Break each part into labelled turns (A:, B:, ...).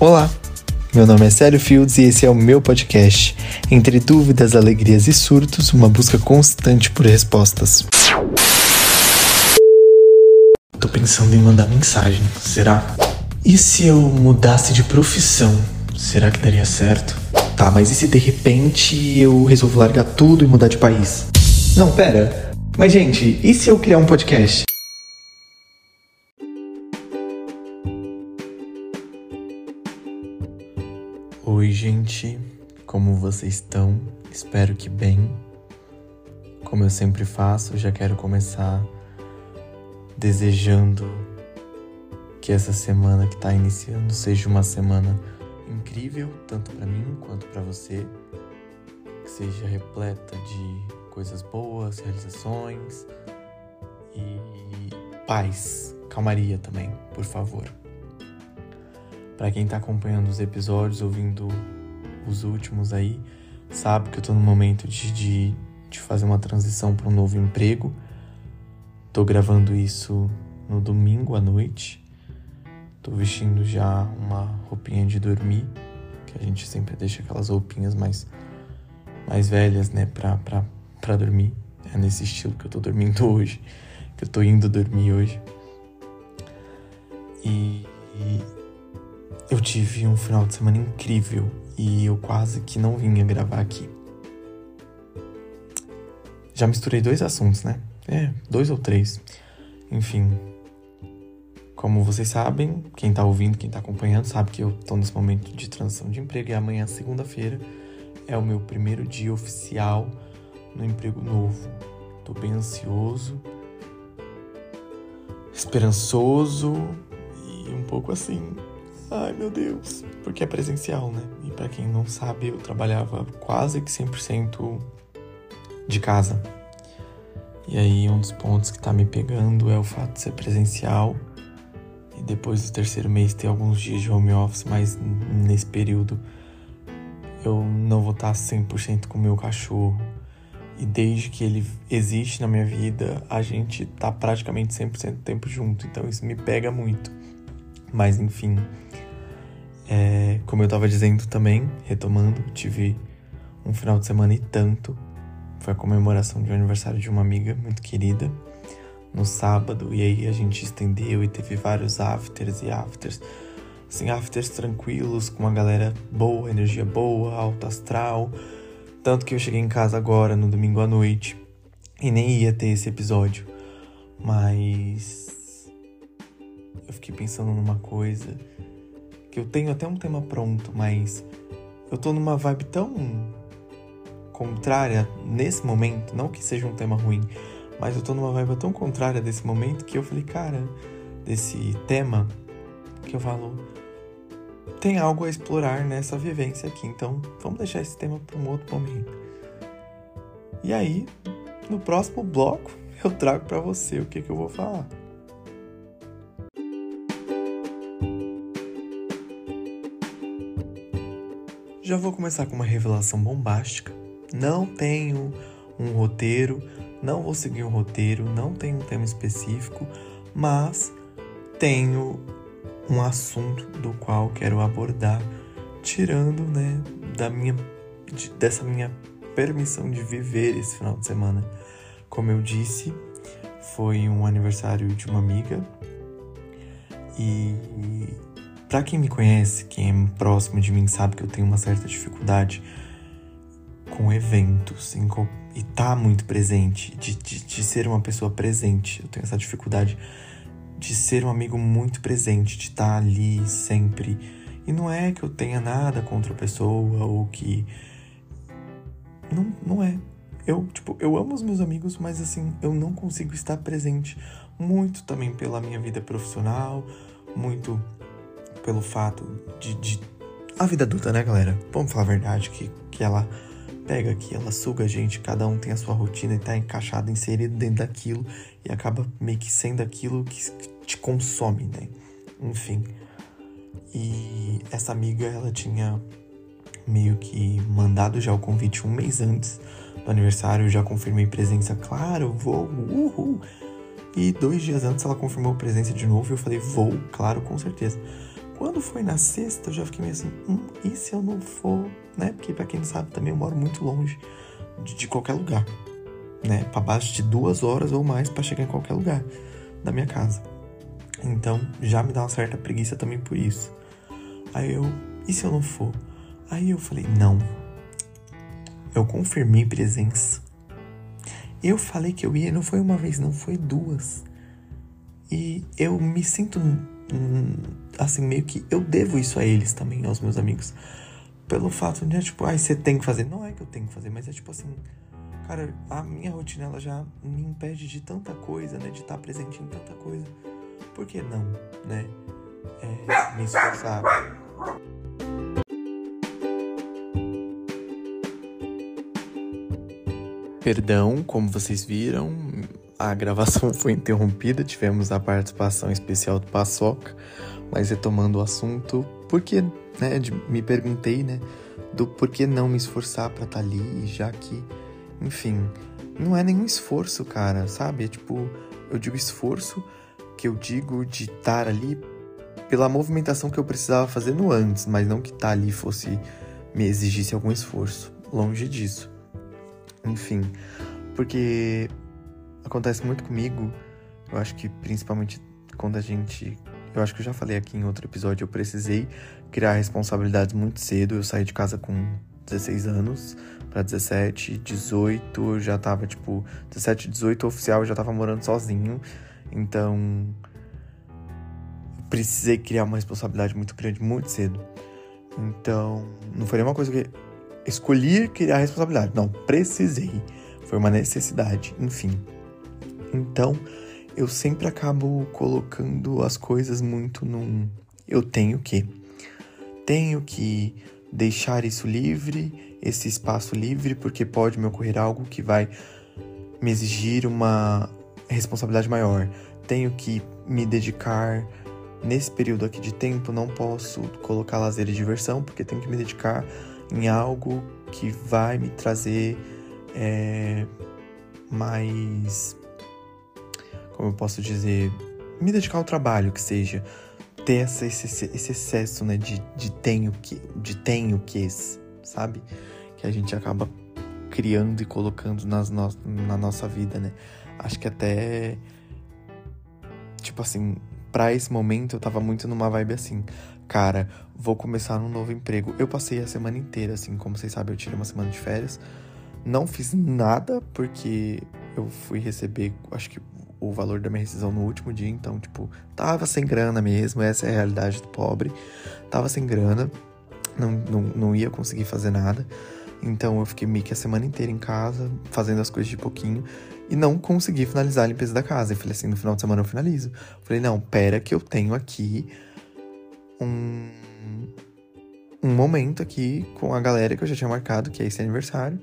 A: Olá, meu nome é Célio Fields e esse é o meu podcast. Entre dúvidas, alegrias e surtos, uma busca constante por respostas. Tô pensando em mandar mensagem, será? E se eu mudasse de profissão? Será que daria certo? Tá, mas e se de repente eu resolvo largar tudo e mudar de país? Não, pera. Mas gente, e se eu criar um podcast? Oi, gente, como vocês estão? Espero que bem. Como eu sempre faço, já quero começar desejando que essa semana que está iniciando seja uma semana incrível, tanto para mim quanto para você, que seja repleta de coisas boas, realizações e paz, calmaria também, por favor. Para quem tá acompanhando os episódios, ouvindo os últimos aí, sabe que eu tô no momento de, de, de fazer uma transição para um novo emprego. Tô gravando isso no domingo à noite. Tô vestindo já uma roupinha de dormir, que a gente sempre deixa aquelas roupinhas mais, mais velhas, né, pra, pra, pra dormir. É nesse estilo que eu tô dormindo hoje, que eu tô indo dormir hoje. E, e eu tive um final de semana incrível e eu quase que não vinha gravar aqui. Já misturei dois assuntos, né? É, dois ou três. Enfim. Como vocês sabem, quem tá ouvindo, quem tá acompanhando, sabe que eu tô nesse momento de transição de emprego e amanhã, segunda-feira, é o meu primeiro dia oficial no emprego novo. Tô bem ansioso, esperançoso e um pouco assim, Ai, meu Deus. Porque é presencial, né? E para quem não sabe, eu trabalhava quase que 100% de casa. E aí, um dos pontos que tá me pegando é o fato de ser presencial. E depois do terceiro mês ter alguns dias de home office, mas nesse período eu não vou estar 100% com o meu cachorro. E desde que ele existe na minha vida, a gente tá praticamente 100% do tempo junto. Então isso me pega muito. Mas enfim, é, como eu estava dizendo também, retomando, tive um final de semana e tanto. Foi a comemoração de um aniversário de uma amiga muito querida no sábado, e aí a gente estendeu e teve vários afters e afters. Assim, afters tranquilos, com uma galera boa, energia boa, alto astral. Tanto que eu cheguei em casa agora, no domingo à noite, e nem ia ter esse episódio. Mas. Eu fiquei pensando numa coisa que eu tenho até um tema pronto, mas eu tô numa vibe tão contrária nesse momento, não que seja um tema ruim, mas eu tô numa vibe tão contrária desse momento que eu falei, cara, desse tema, que eu falo, tem algo a explorar nessa vivência aqui, então vamos deixar esse tema para um outro momento. E aí, no próximo bloco, eu trago para você o que, que eu vou falar. Já vou começar com uma revelação bombástica. Não tenho um roteiro, não vou seguir um roteiro, não tenho um tema específico, mas tenho um assunto do qual quero abordar, tirando, né, da minha de, dessa minha permissão de viver esse final de semana. Como eu disse, foi um aniversário de uma amiga e para quem me conhece, quem é próximo de mim, sabe que eu tenho uma certa dificuldade com eventos em, e tá muito presente, de, de, de ser uma pessoa presente. Eu tenho essa dificuldade de ser um amigo muito presente, de estar tá ali sempre. E não é que eu tenha nada contra a pessoa ou que. Não, não é. Eu, tipo, eu amo os meus amigos, mas assim, eu não consigo estar presente muito também pela minha vida profissional, muito pelo fato de, de, A vida adulta, né, galera? Vamos falar a verdade, que, que ela pega aqui, ela suga a gente, cada um tem a sua rotina e tá encaixado, inserido dentro daquilo e acaba meio que sendo aquilo que te consome, né? Enfim. E essa amiga, ela tinha meio que mandado já o convite um mês antes do aniversário, eu já confirmei presença, claro, vou, uhul. E dois dias antes ela confirmou presença de novo e eu falei, vou, claro, com certeza. Quando foi na sexta, eu já fiquei meio assim, hum, e se eu não for, né? Porque pra quem não sabe também eu moro muito longe de, de qualquer lugar, né? Pra baixo de duas horas ou mais para chegar em qualquer lugar da minha casa. Então já me dá uma certa preguiça também por isso. Aí eu, e se eu não for? Aí eu falei, não. Eu confirmei presença. Eu falei que eu ia, não foi uma vez, não, foi duas. E eu me sinto hum, assim, meio que eu devo isso a eles também, aos meus amigos. Pelo fato de, tipo, ai, você tem que fazer. Não é que eu tenho que fazer, mas é tipo assim, cara, a minha rotina ela já me impede de tanta coisa, né? De estar presente em tanta coisa. Por que não, né? É, me esforçar. Perdão, como vocês viram, a gravação foi interrompida, tivemos a participação especial do Paçoca, mas retomando o assunto, porque, né, me perguntei, né, do porquê não me esforçar para estar tá ali, já que, enfim, não é nenhum esforço, cara, sabe? É tipo, eu digo esforço que eu digo de estar ali pela movimentação que eu precisava fazer no antes, mas não que estar tá ali fosse me exigisse algum esforço, longe disso. Enfim, porque acontece muito comigo, eu acho que principalmente quando a gente. Eu acho que eu já falei aqui em outro episódio, eu precisei criar responsabilidades muito cedo. Eu saí de casa com 16 anos para 17, 18, eu já tava tipo. 17, 18 oficial, eu já tava morando sozinho. Então. Precisei criar uma responsabilidade muito grande muito cedo. Então, não foi nenhuma coisa que escolhi criar responsabilidade. Não, precisei. Foi uma necessidade, enfim. Então, eu sempre acabo colocando as coisas muito num eu tenho que. Tenho que deixar isso livre, esse espaço livre, porque pode me ocorrer algo que vai me exigir uma responsabilidade maior. Tenho que me dedicar nesse período aqui de tempo, não posso colocar lazer e diversão, porque tenho que me dedicar em algo que vai me trazer é, mais. Como eu posso dizer? Me dedicar ao trabalho, que seja. Ter essa, esse, esse excesso né, de, de tenho que, de tenho que, sabe? Que a gente acaba criando e colocando nas no, na nossa vida, né? Acho que até. Tipo assim, pra esse momento eu tava muito numa vibe assim cara, vou começar um novo emprego. Eu passei a semana inteira, assim, como vocês sabem, eu tirei uma semana de férias. Não fiz nada porque eu fui receber, acho que o valor da minha rescisão no último dia, então, tipo, tava sem grana mesmo, essa é a realidade do pobre. Tava sem grana, não, não, não ia conseguir fazer nada. Então eu fiquei meio que a semana inteira em casa, fazendo as coisas de pouquinho, e não consegui finalizar a limpeza da casa. E falei assim, no final de semana eu finalizo. Falei, não, pera que eu tenho aqui um, um momento aqui com a galera que eu já tinha marcado, que é esse aniversário.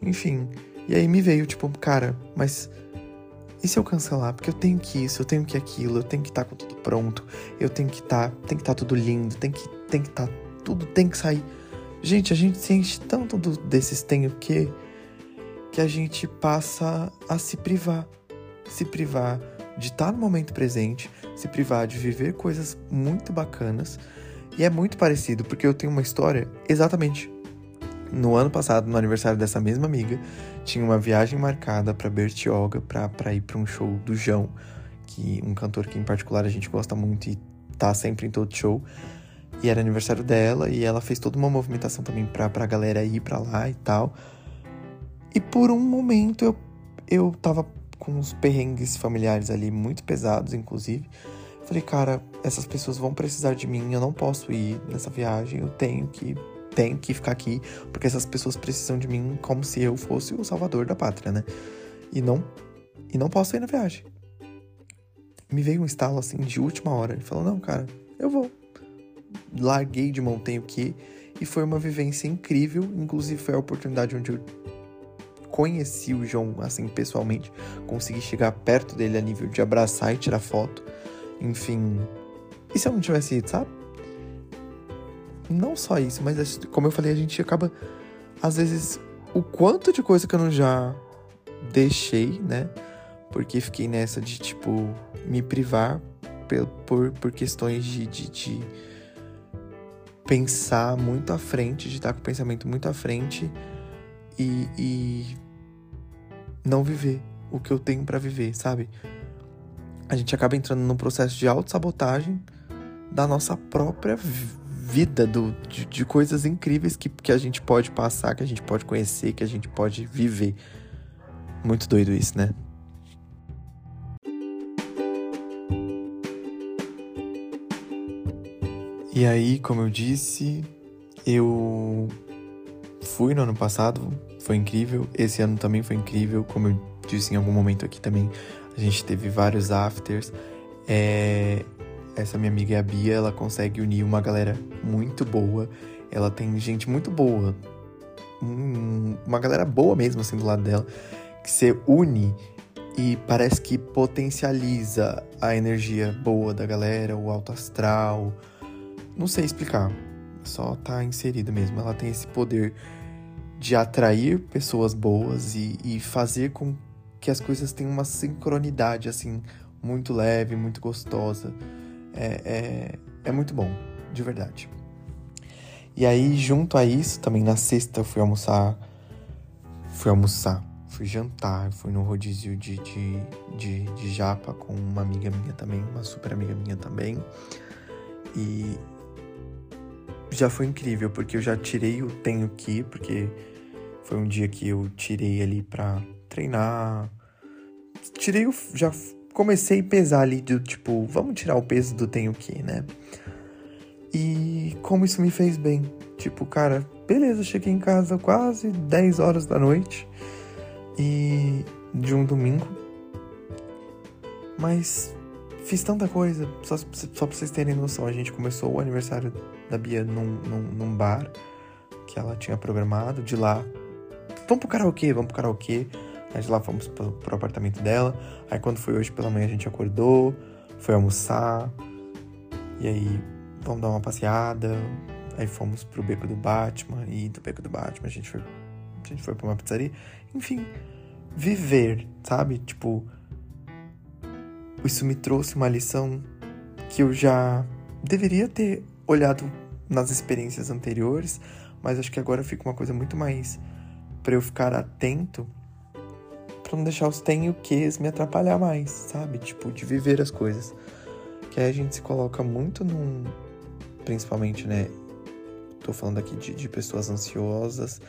A: Enfim. E aí me veio, tipo, cara, mas e se eu cancelar? Porque eu tenho que isso, eu tenho que aquilo, eu tenho que estar tá com tudo pronto, eu tenho que estar, tá, tem que estar tá tudo lindo, tem que tem que estar tá, tudo tem que sair. Gente, a gente sente tanto do, desses tenho que que a gente passa a se privar, se privar de estar tá no momento presente, se privar de viver coisas muito bacanas. E é muito parecido, porque eu tenho uma história exatamente. No ano passado, no aniversário dessa mesma amiga, tinha uma viagem marcada para Bertioga, para ir para um show do João, que um cantor que em particular a gente gosta muito e tá sempre em todo show. E era aniversário dela e ela fez toda uma movimentação também pra, pra galera ir pra lá e tal. E por um momento eu, eu tava com uns perrengues familiares ali muito pesados, inclusive. Falei, cara, essas pessoas vão precisar de mim, eu não posso ir nessa viagem, eu tenho que tenho que ficar aqui, porque essas pessoas precisam de mim como se eu fosse o salvador da pátria, né? E não e não posso ir na viagem. Me veio um estalo assim de última hora, ele falou: "Não, cara, eu vou". Larguei de mão tenho que e foi uma vivência incrível, inclusive foi a oportunidade onde eu conheci o João assim pessoalmente, consegui chegar perto dele a nível de abraçar e tirar foto. Enfim, e se eu não tivesse ido, sabe? Não só isso, mas como eu falei, a gente acaba às vezes o quanto de coisa que eu não já deixei, né? Porque fiquei nessa de tipo me privar por, por, por questões de, de, de pensar muito à frente, de estar com o pensamento muito à frente e, e não viver o que eu tenho para viver, sabe? A gente acaba entrando num processo de autossabotagem da nossa própria vida, do, de, de coisas incríveis que, que a gente pode passar, que a gente pode conhecer, que a gente pode viver. Muito doido isso, né? E aí, como eu disse, eu fui no ano passado, foi incrível. Esse ano também foi incrível, como eu disse em algum momento aqui também. A gente teve vários afters. É... Essa minha amiga a Bia, ela consegue unir uma galera muito boa. Ela tem gente muito boa. Uma galera boa mesmo, assim, do lado dela. Que se une e parece que potencializa a energia boa da galera, o alto astral. Não sei explicar. Só tá inserido mesmo. Ela tem esse poder de atrair pessoas boas e, e fazer com que as coisas tenham uma sincronidade, assim, muito leve, muito gostosa. É, é, é muito bom, de verdade. E aí, junto a isso, também na sexta eu fui almoçar. Fui almoçar, fui jantar, fui no rodízio de, de, de, de japa com uma amiga minha também, uma super amiga minha também. E já foi incrível, porque eu já tirei o tenho que, porque foi um dia que eu tirei ali pra treinar. Tirei o. Já comecei a pesar ali do tipo, vamos tirar o peso do tenho que, né? E como isso me fez bem. Tipo, cara, beleza, cheguei em casa quase 10 horas da noite. E. de um domingo. Mas fiz tanta coisa, só, só pra vocês terem noção. A gente começou o aniversário da Bia num, num, num bar que ela tinha programado. De lá vamos pro karaokê, vamos pro karaokê. Aí lá fomos pro, pro apartamento dela. Aí quando foi hoje pela manhã a gente acordou, foi almoçar. E aí vamos dar uma passeada. Aí fomos pro beco do Batman. E do beco do Batman a gente foi, a gente foi pra uma pizzaria. Enfim, viver, sabe? Tipo, isso me trouxe uma lição que eu já deveria ter olhado nas experiências anteriores, mas acho que agora fica uma coisa muito mais para eu ficar atento para não deixar os tenho que's me atrapalhar mais, sabe? Tipo, de viver as coisas. Que aí a gente se coloca muito num. Principalmente, né? Tô falando aqui de, de pessoas ansiosas.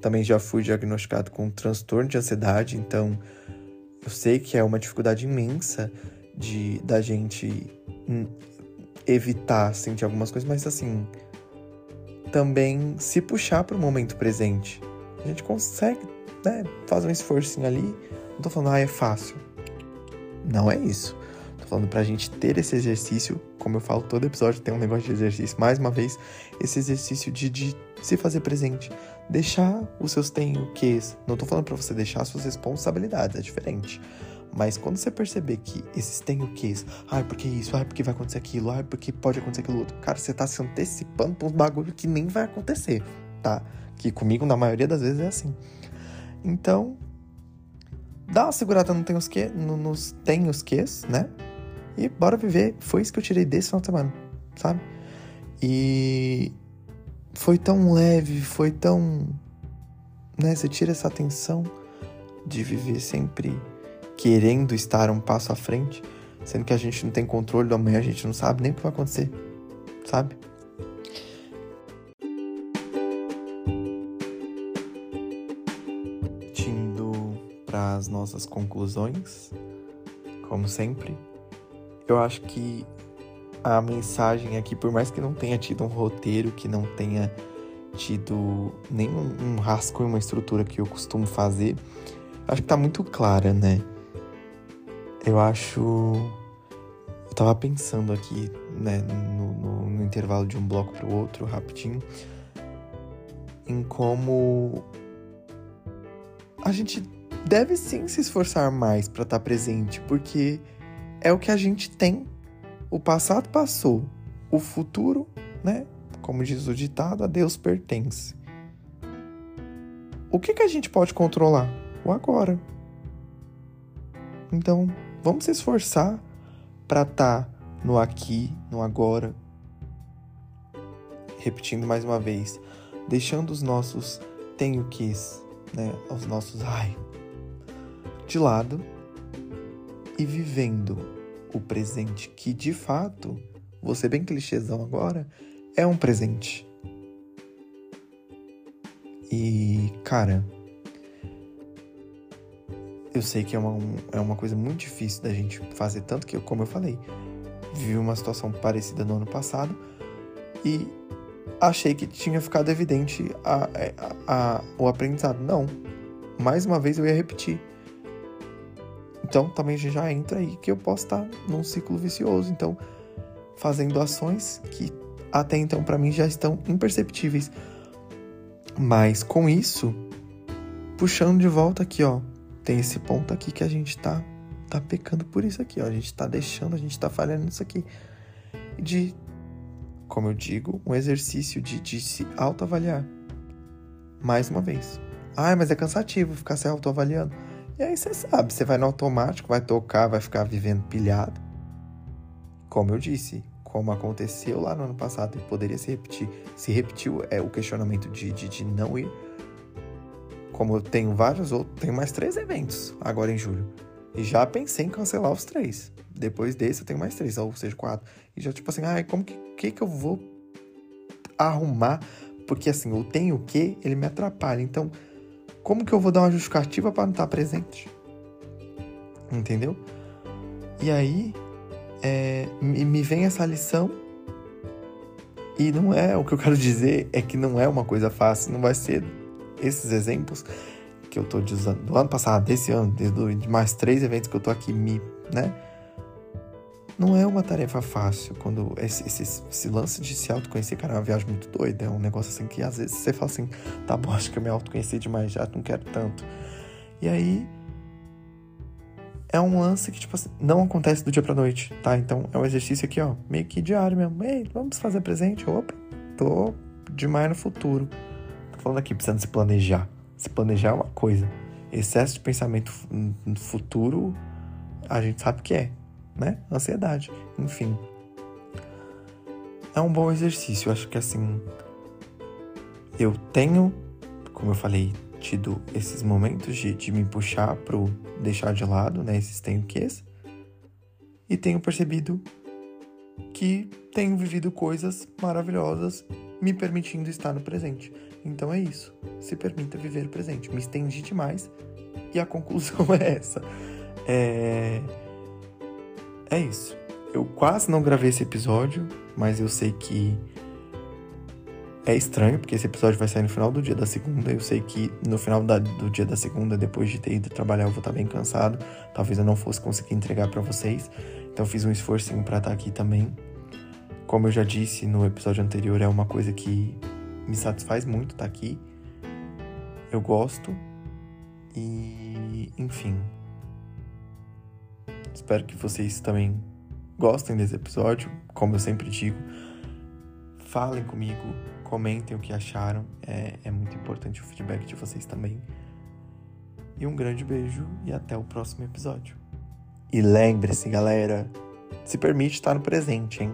A: Também já fui diagnosticado com um transtorno de ansiedade, então eu sei que é uma dificuldade imensa de da gente evitar sentir algumas coisas, mas assim, também se puxar para o momento presente a gente consegue, né, fazer um esforcinho ali. Não tô falando, ah, é fácil. Não é isso. Tô falando pra gente ter esse exercício, como eu falo, todo episódio tem um negócio de exercício. Mais uma vez, esse exercício de, de se fazer presente. Deixar os seus tenho quês. Não tô falando pra você deixar suas responsabilidades, é diferente. Mas quando você perceber que esses tenho quês, ai, porque isso, ai, porque vai acontecer aquilo, ai, porque pode acontecer aquilo outro, cara, você tá se antecipando pra uns bagulho que nem vai acontecer, tá? Que comigo, na maioria das vezes, é assim. Então, dá uma segurada no tem os que, no, nos tem os ques, né? E bora viver. Foi isso que eu tirei desse final de semana, sabe? E foi tão leve, foi tão. Né? Você tira essa atenção de viver sempre querendo estar um passo à frente, sendo que a gente não tem controle do amanhã, a gente não sabe nem o que vai acontecer, sabe? As nossas conclusões, como sempre. Eu acho que a mensagem aqui, por mais que não tenha tido um roteiro, que não tenha tido nenhum um rascunho, uma estrutura que eu costumo fazer, acho que tá muito clara, né? Eu acho. Eu tava pensando aqui, né, no, no, no intervalo de um bloco pro outro, rapidinho, em como a gente deve sim se esforçar mais para estar tá presente, porque é o que a gente tem. O passado passou, o futuro, né? Como diz o ditado, a Deus pertence. O que, que a gente pode controlar? O agora. Então, vamos se esforçar para estar tá no aqui, no agora, repetindo mais uma vez, deixando os nossos tenho quis, né, os nossos ai, de lado e vivendo o presente que de fato, ser bem clichêzão agora, é um presente. E, cara, eu sei que é uma, é uma coisa muito difícil da gente fazer, tanto que, como eu falei, vivi uma situação parecida no ano passado e achei que tinha ficado evidente a, a, a, o aprendizado. Não. Mais uma vez eu ia repetir. Então também já entra aí que eu posso estar num ciclo vicioso. Então, fazendo ações que até então para mim já estão imperceptíveis. Mas com isso, puxando de volta aqui, ó, tem esse ponto aqui que a gente tá tá pecando por isso aqui, ó. A gente tá deixando, a gente tá falhando nisso aqui. De, como eu digo, um exercício de, de se autoavaliar. Mais uma vez. Ai, mas é cansativo ficar se autoavaliando. E aí você sabe, você vai no automático, vai tocar, vai ficar vivendo pilhado. Como eu disse, como aconteceu lá no ano passado e poderia se repetir, se repetiu é o questionamento de, de, de não ir. Como eu tenho vários outros, tenho mais três eventos agora em julho. E já pensei em cancelar os três. Depois desse eu tenho mais três, ou seja, quatro. E já tipo assim, ai, como que, que, que eu vou arrumar? Porque assim, eu tenho o que, ele me atrapalha. Então, como que eu vou dar uma justificativa para não estar presente? Entendeu? E aí, é, me vem essa lição. E não é o que eu quero dizer, é que não é uma coisa fácil, não vai ser esses exemplos que eu tô usando do ano passado, desse ano, de mais três eventos que eu tô aqui me, né? Não é uma tarefa fácil quando esse, esse, esse lance de se autoconhecer, cara, é uma viagem muito doida. É um negócio assim que às vezes você fala assim, tá bom, acho que eu me autoconheci demais já, não quero tanto. E aí é um lance que, tipo assim, não acontece do dia pra noite, tá? Então é um exercício aqui, ó, meio que diário mesmo. Ei, vamos fazer presente? Opa, tô demais no futuro. Tô falando aqui, precisando se planejar. Se planejar é uma coisa. Excesso de pensamento no futuro, a gente sabe que é, né? Ansiedade. Enfim. É um bom exercício. Acho que assim. Eu tenho, como eu falei, tido esses momentos de, de me puxar pro deixar de lado, né? Esses tenho quês. E tenho percebido que tenho vivido coisas maravilhosas me permitindo estar no presente. Então é isso. Se permita viver o presente. Me estendi demais e a conclusão é essa. É... é isso. Eu quase não gravei esse episódio, mas eu sei que é estranho, porque esse episódio vai sair no final do dia da segunda. Eu sei que no final da, do dia da segunda, depois de ter ido trabalhar, eu vou estar bem cansado. Talvez eu não fosse conseguir entregar para vocês. Então fiz um esforcinho para estar aqui também. Como eu já disse no episódio anterior, é uma coisa que me satisfaz muito estar aqui. Eu gosto. E, enfim. Espero que vocês também gostem desse episódio. Como eu sempre digo, falem comigo, comentem o que acharam. É, é muito importante o feedback de vocês também. E um grande beijo e até o próximo episódio. E lembre-se, galera, se permite estar no presente, hein?